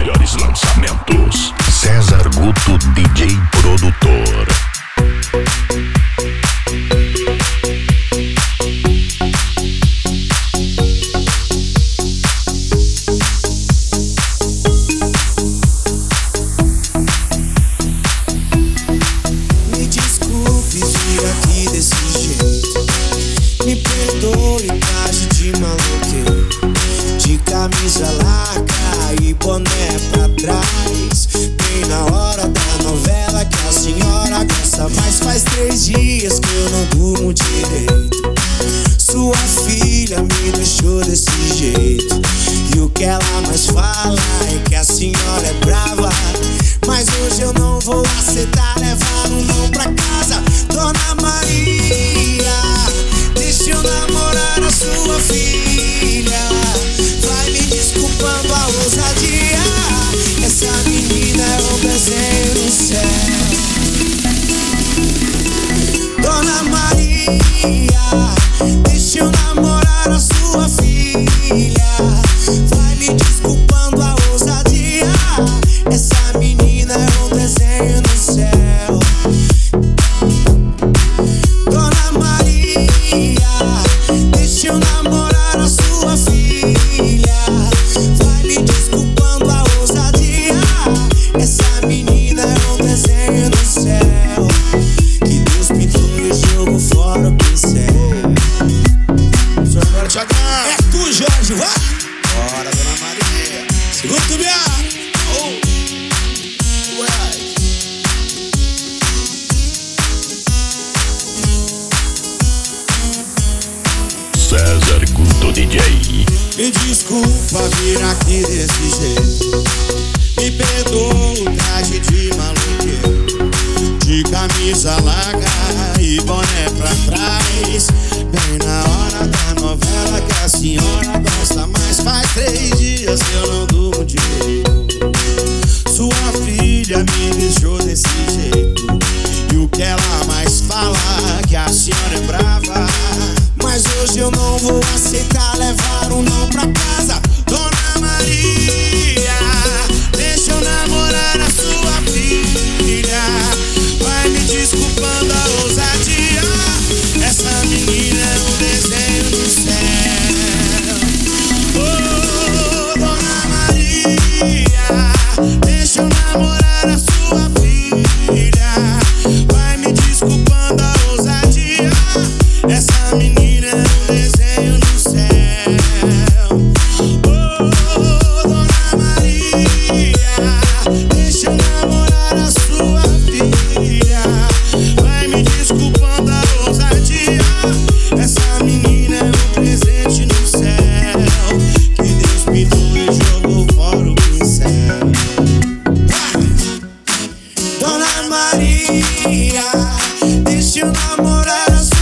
melhores lançamentos. César Guto DJ Produtor. Me desculpe vir aqui desse jeito. Me perdoe, tarde de maloqueiro. Camisa larga e boné pra trás. Bem na hora da novela que a senhora gosta. Mas faz três dias que eu não durmo direito. Céu. Dona Maria, deixa eu namorar César Guto DJ. Me desculpa vir aqui desse jeito. Me perdoa o traje de maluco, De camisa larga e boné pra trás. Bem na hora da novela que a senhora gosta mais. Faz três dias que eu não durmo direito. Sua filha me deixou desse jeito. E o que ela mais fala é que a senhora é brava. Hoje eu não vou aceitar levar um não pra casa. que o namorado